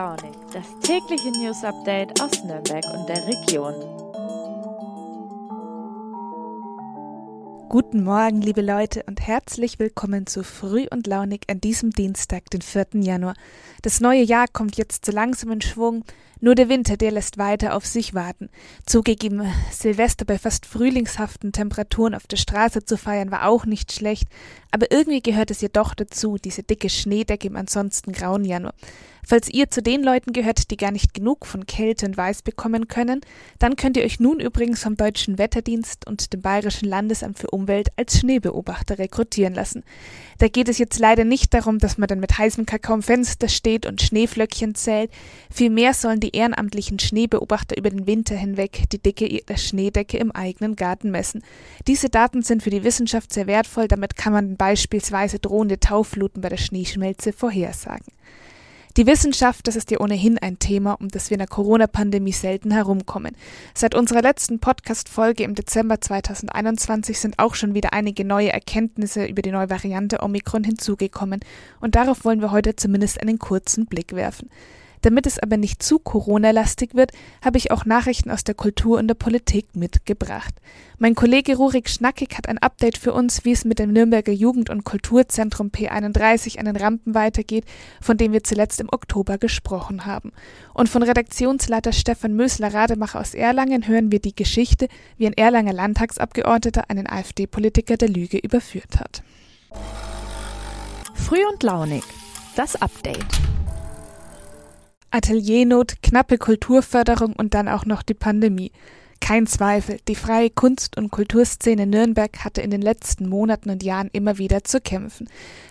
Launig, das tägliche News Update aus Nürnberg und der Region. Guten Morgen, liebe Leute, und herzlich willkommen zu Früh und Launig an diesem Dienstag, den 4. Januar. Das neue Jahr kommt jetzt so langsam in Schwung. Nur der Winter, der lässt weiter auf sich warten. Zugegeben, Silvester bei fast frühlingshaften Temperaturen auf der Straße zu feiern war auch nicht schlecht, aber irgendwie gehört es ja doch dazu, diese dicke Schneedecke im ansonsten grauen Januar. Falls ihr zu den Leuten gehört, die gar nicht genug von Kälte und Weiß bekommen können, dann könnt ihr euch nun übrigens vom Deutschen Wetterdienst und dem Bayerischen Landesamt für Umwelt als Schneebeobachter rekrutieren lassen. Da geht es jetzt leider nicht darum, dass man dann mit heißem Kakao am Fenster steht und Schneeflöckchen zählt. Vielmehr sollen die ehrenamtlichen Schneebeobachter über den Winter hinweg die Dicke der Schneedecke im eigenen Garten messen. Diese Daten sind für die Wissenschaft sehr wertvoll, damit kann man beispielsweise drohende Taufluten bei der Schneeschmelze vorhersagen. Die Wissenschaft, das ist ja ohnehin ein Thema, um das wir in der Corona-Pandemie selten herumkommen. Seit unserer letzten Podcast-Folge im Dezember 2021 sind auch schon wieder einige neue Erkenntnisse über die neue Variante Omikron hinzugekommen und darauf wollen wir heute zumindest einen kurzen Blick werfen. Damit es aber nicht zu Corona-lastig wird, habe ich auch Nachrichten aus der Kultur und der Politik mitgebracht. Mein Kollege Rurik Schnackig hat ein Update für uns, wie es mit dem Nürnberger Jugend- und Kulturzentrum P31 an den Rampen weitergeht, von dem wir zuletzt im Oktober gesprochen haben. Und von Redaktionsleiter Stefan Mösler-Rademacher aus Erlangen hören wir die Geschichte, wie ein Erlanger Landtagsabgeordneter einen AfD-Politiker der Lüge überführt hat. Früh und launig. Das Update. Ateliernot, knappe Kulturförderung und dann auch noch die Pandemie. Kein Zweifel, die freie Kunst- und Kulturszene Nürnberg hatte in den letzten Monaten und Jahren immer wieder zu kämpfen.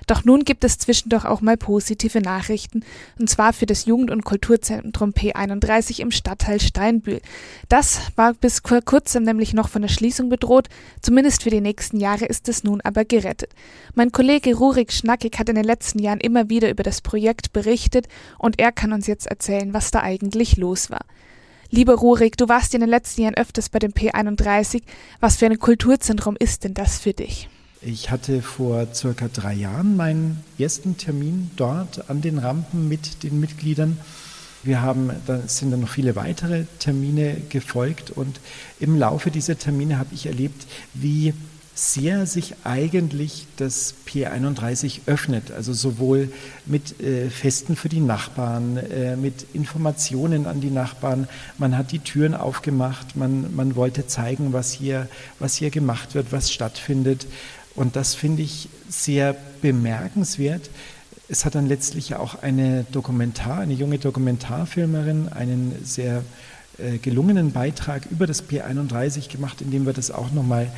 Doch nun gibt es zwischendurch auch mal positive Nachrichten, und zwar für das Jugend- und Kulturzentrum P31 im Stadtteil Steinbühl. Das war bis vor kurzem nämlich noch von der Schließung bedroht, zumindest für die nächsten Jahre ist es nun aber gerettet. Mein Kollege Rurik Schnackig hat in den letzten Jahren immer wieder über das Projekt berichtet, und er kann uns jetzt erzählen, was da eigentlich los war. Lieber Rurik, du warst in den letzten Jahren öfters bei dem P31. Was für ein Kulturzentrum ist denn das für dich? Ich hatte vor circa drei Jahren meinen ersten Termin dort an den Rampen mit den Mitgliedern. Wir haben, da sind dann noch viele weitere Termine gefolgt und im Laufe dieser Termine habe ich erlebt, wie sehr sich eigentlich das P31 öffnet, also sowohl mit äh, Festen für die Nachbarn, äh, mit Informationen an die Nachbarn. Man hat die Türen aufgemacht, man, man wollte zeigen, was hier, was hier gemacht wird, was stattfindet. Und das finde ich sehr bemerkenswert. Es hat dann letztlich auch eine Dokumentar, eine junge Dokumentarfilmerin, einen sehr äh, gelungenen Beitrag über das P31 gemacht, in dem wir das auch nochmal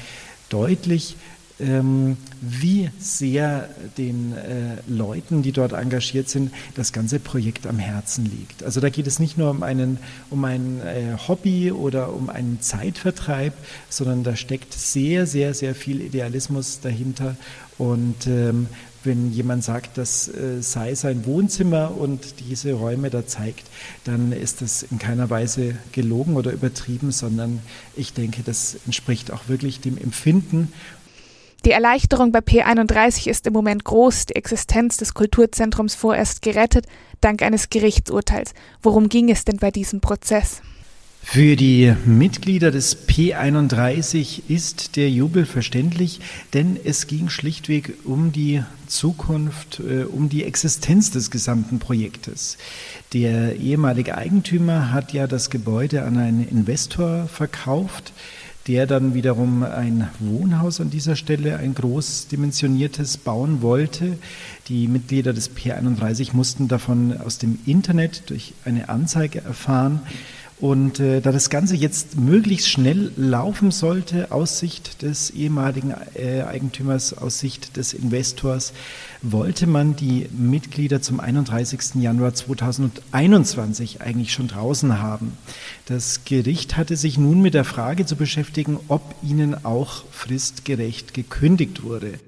deutlich, ähm, wie sehr den äh, Leuten, die dort engagiert sind, das ganze Projekt am Herzen liegt. Also da geht es nicht nur um, einen, um ein äh, Hobby oder um einen Zeitvertreib, sondern da steckt sehr, sehr, sehr viel Idealismus dahinter. Und ähm, wenn jemand sagt, das äh, sei sein Wohnzimmer und diese Räume da zeigt, dann ist das in keiner Weise gelogen oder übertrieben, sondern ich denke, das entspricht auch wirklich dem Empfinden. Die Erleichterung bei P31 ist im Moment groß, die Existenz des Kulturzentrums vorerst gerettet, dank eines Gerichtsurteils. Worum ging es denn bei diesem Prozess? Für die Mitglieder des P31 ist der Jubel verständlich, denn es ging schlichtweg um die Zukunft, äh, um die Existenz des gesamten Projektes. Der ehemalige Eigentümer hat ja das Gebäude an einen Investor verkauft, der dann wiederum ein Wohnhaus an dieser Stelle, ein großdimensioniertes, bauen wollte. Die Mitglieder des P31 mussten davon aus dem Internet durch eine Anzeige erfahren. Und äh, da das Ganze jetzt möglichst schnell laufen sollte, aus Sicht des ehemaligen äh, Eigentümers, aus Sicht des Investors, wollte man die Mitglieder zum 31. Januar 2021 eigentlich schon draußen haben. Das Gericht hatte sich nun mit der Frage zu beschäftigen, ob ihnen auch fristgerecht gekündigt wurde.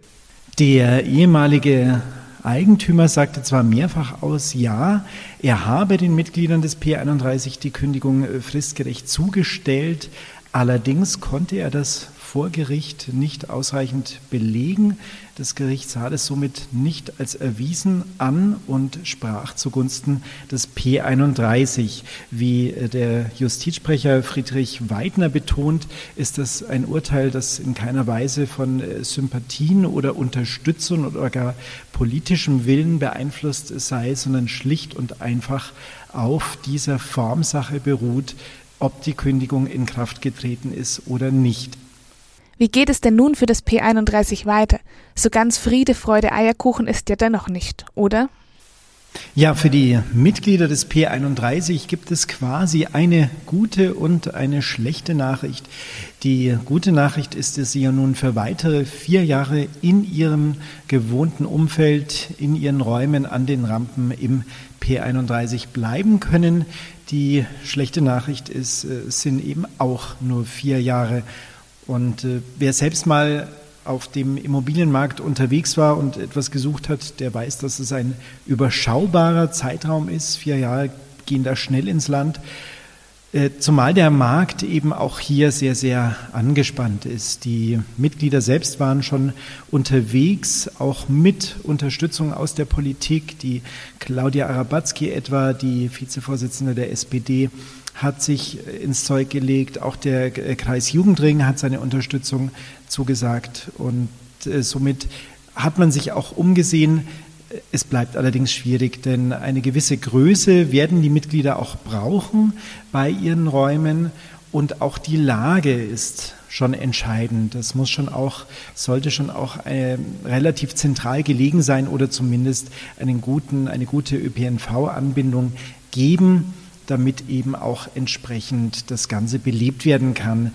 Der ehemalige Eigentümer sagte zwar mehrfach aus, ja, er habe den Mitgliedern des P31 die Kündigung äh, fristgerecht zugestellt, allerdings konnte er das vor Gericht nicht ausreichend belegen. Das Gericht sah das somit nicht als erwiesen an und sprach zugunsten des P31. Wie der Justizsprecher Friedrich Weidner betont, ist das ein Urteil, das in keiner Weise von Sympathien oder Unterstützung oder gar politischem Willen beeinflusst sei, sondern schlicht und einfach auf dieser Formsache beruht, ob die Kündigung in Kraft getreten ist oder nicht. Wie geht es denn nun für das P31 weiter? So ganz Friede, Freude, Eierkuchen ist ja dennoch nicht, oder? Ja, für die Mitglieder des P31 gibt es quasi eine gute und eine schlechte Nachricht. Die gute Nachricht ist, dass Sie ja nun für weitere vier Jahre in Ihrem gewohnten Umfeld, in Ihren Räumen an den Rampen im P31 bleiben können. Die schlechte Nachricht ist, äh, es sind eben auch nur vier Jahre. Und äh, wer selbst mal auf dem Immobilienmarkt unterwegs war und etwas gesucht hat, der weiß, dass es ein überschaubarer Zeitraum ist. Vier Jahre gehen da schnell ins Land. Äh, zumal der Markt eben auch hier sehr, sehr angespannt ist. Die Mitglieder selbst waren schon unterwegs, auch mit Unterstützung aus der Politik. Die Claudia Arabatzki etwa, die Vizevorsitzende der SPD, hat sich ins Zeug gelegt. Auch der Kreis Jugendring hat seine Unterstützung zugesagt. Und äh, somit hat man sich auch umgesehen, es bleibt allerdings schwierig, denn eine gewisse Größe werden die Mitglieder auch brauchen bei ihren Räumen und auch die Lage ist schon entscheidend. Das muss schon auch, sollte schon auch äh, relativ zentral gelegen sein oder zumindest einen guten, eine gute ÖPNV-Anbindung geben, damit eben auch entsprechend das Ganze belebt werden kann.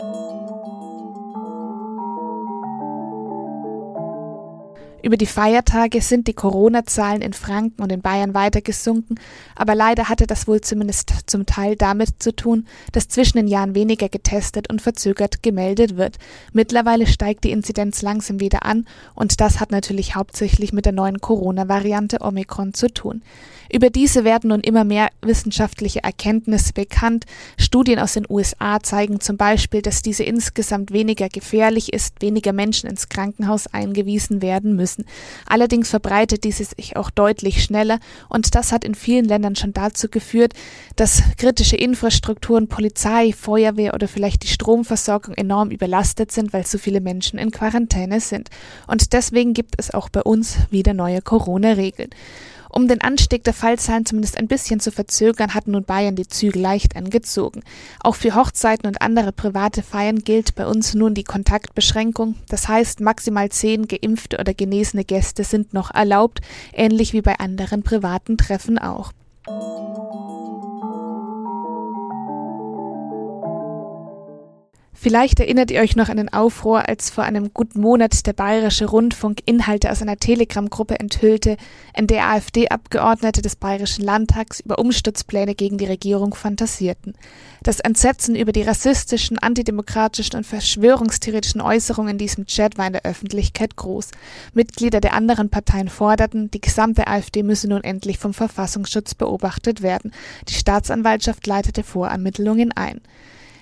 Über die Feiertage sind die Corona-Zahlen in Franken und in Bayern weiter gesunken, aber leider hatte das wohl zumindest zum Teil damit zu tun, dass zwischen den Jahren weniger getestet und verzögert gemeldet wird. Mittlerweile steigt die Inzidenz langsam wieder an und das hat natürlich hauptsächlich mit der neuen Corona-Variante Omikron zu tun. Über diese werden nun immer mehr wissenschaftliche Erkenntnisse bekannt. Studien aus den USA zeigen zum Beispiel, dass diese insgesamt weniger gefährlich ist, weniger Menschen ins Krankenhaus eingewiesen werden müssen. Allerdings verbreitet diese sich auch deutlich schneller und das hat in vielen Ländern schon dazu geführt, dass kritische Infrastrukturen, Polizei, Feuerwehr oder vielleicht die Stromversorgung enorm überlastet sind, weil so viele Menschen in Quarantäne sind. Und deswegen gibt es auch bei uns wieder neue Corona-Regeln. Um den Anstieg der Fallzahlen zumindest ein bisschen zu verzögern, hat nun Bayern die Zügel leicht angezogen. Auch für Hochzeiten und andere private Feiern gilt bei uns nun die Kontaktbeschränkung. Das heißt, maximal zehn geimpfte oder genesene Gäste sind noch erlaubt, ähnlich wie bei anderen privaten Treffen auch. Vielleicht erinnert ihr euch noch an den Aufruhr, als vor einem guten Monat der Bayerische Rundfunk Inhalte aus einer Telegram-Gruppe enthüllte, in der AfD-Abgeordnete des Bayerischen Landtags über Umsturzpläne gegen die Regierung fantasierten. Das Entsetzen über die rassistischen, antidemokratischen und verschwörungstheoretischen Äußerungen in diesem Chat war in der Öffentlichkeit groß. Mitglieder der anderen Parteien forderten, die gesamte AfD müsse nun endlich vom Verfassungsschutz beobachtet werden. Die Staatsanwaltschaft leitete Vorermittlungen ein.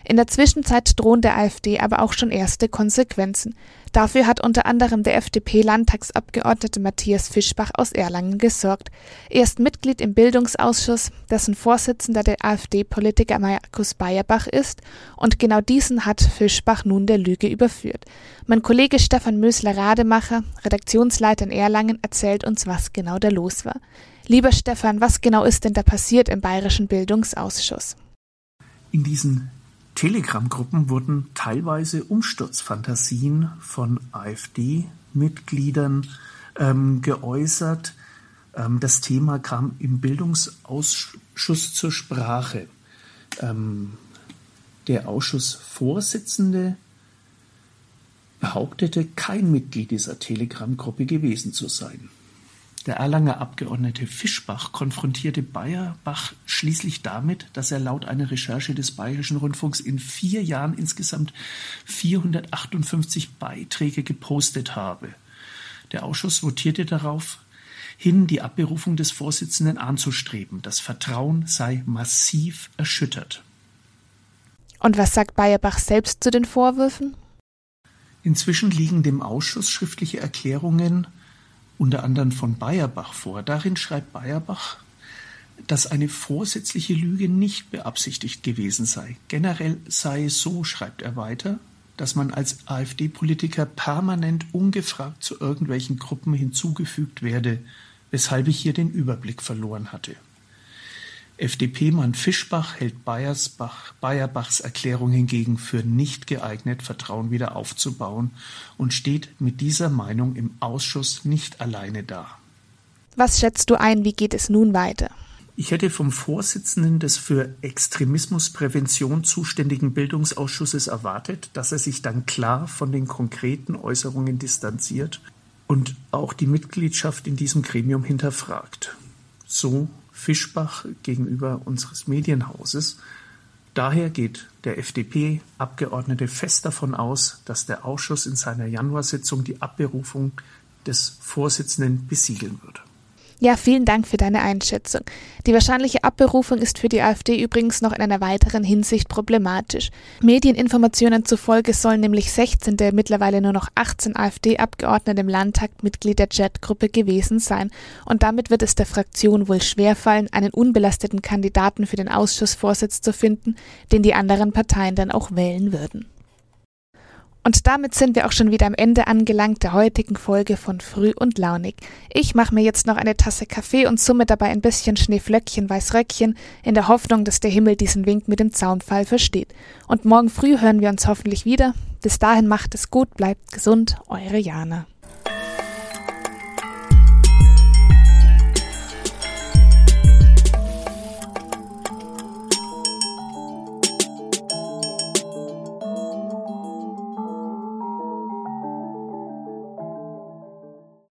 In der Zwischenzeit drohen der AfD aber auch schon erste Konsequenzen. Dafür hat unter anderem der FDP-Landtagsabgeordnete Matthias Fischbach aus Erlangen gesorgt. Er ist Mitglied im Bildungsausschuss, dessen Vorsitzender der AfD-Politiker Markus Bayerbach ist, und genau diesen hat Fischbach nun der Lüge überführt. Mein Kollege Stefan Mösler-Rademacher, Redaktionsleiter in Erlangen, erzählt uns, was genau da los war. Lieber Stefan, was genau ist denn da passiert im Bayerischen Bildungsausschuss? In diesen Telegram-Gruppen wurden teilweise Umsturzfantasien von AfD-Mitgliedern ähm, geäußert. Ähm, das Thema kam im Bildungsausschuss zur Sprache. Ähm, der Ausschussvorsitzende behauptete, kein Mitglied dieser Telegram-Gruppe gewesen zu sein. Der Erlanger Abgeordnete Fischbach konfrontierte Bayerbach schließlich damit, dass er laut einer Recherche des Bayerischen Rundfunks in vier Jahren insgesamt 458 Beiträge gepostet habe. Der Ausschuss votierte darauf hin, die Abberufung des Vorsitzenden anzustreben. Das Vertrauen sei massiv erschüttert. Und was sagt Bayerbach selbst zu den Vorwürfen? Inzwischen liegen dem Ausschuss schriftliche Erklärungen unter anderem von Bayerbach vor. Darin schreibt Bayerbach, dass eine vorsätzliche Lüge nicht beabsichtigt gewesen sei. Generell sei es so, schreibt er weiter, dass man als AfD-Politiker permanent ungefragt zu irgendwelchen Gruppen hinzugefügt werde, weshalb ich hier den Überblick verloren hatte. FDP-Mann Fischbach hält Bayerbachs Erklärung hingegen für nicht geeignet, Vertrauen wieder aufzubauen und steht mit dieser Meinung im Ausschuss nicht alleine da. Was schätzt du ein, wie geht es nun weiter? Ich hätte vom Vorsitzenden des für Extremismusprävention zuständigen Bildungsausschusses erwartet, dass er sich dann klar von den konkreten Äußerungen distanziert und auch die Mitgliedschaft in diesem Gremium hinterfragt. So Fischbach gegenüber unseres Medienhauses. Daher geht der FDP-Abgeordnete fest davon aus, dass der Ausschuss in seiner Januarsitzung die Abberufung des Vorsitzenden besiegeln wird. Ja, vielen Dank für deine Einschätzung. Die wahrscheinliche Abberufung ist für die AfD übrigens noch in einer weiteren Hinsicht problematisch. Medieninformationen zufolge sollen nämlich 16 der mittlerweile nur noch 18 AfD-Abgeordnete im Landtag Mitglied der Chatgruppe gewesen sein. Und damit wird es der Fraktion wohl schwerfallen, einen unbelasteten Kandidaten für den Ausschussvorsitz zu finden, den die anderen Parteien dann auch wählen würden. Und damit sind wir auch schon wieder am Ende angelangt der heutigen Folge von Früh und Launig. Ich mache mir jetzt noch eine Tasse Kaffee und summe dabei ein bisschen Schneeflöckchen Weißröckchen, in der Hoffnung, dass der Himmel diesen Wink mit dem Zaunfall versteht. Und morgen früh hören wir uns hoffentlich wieder. Bis dahin macht es gut, bleibt gesund, eure Jana.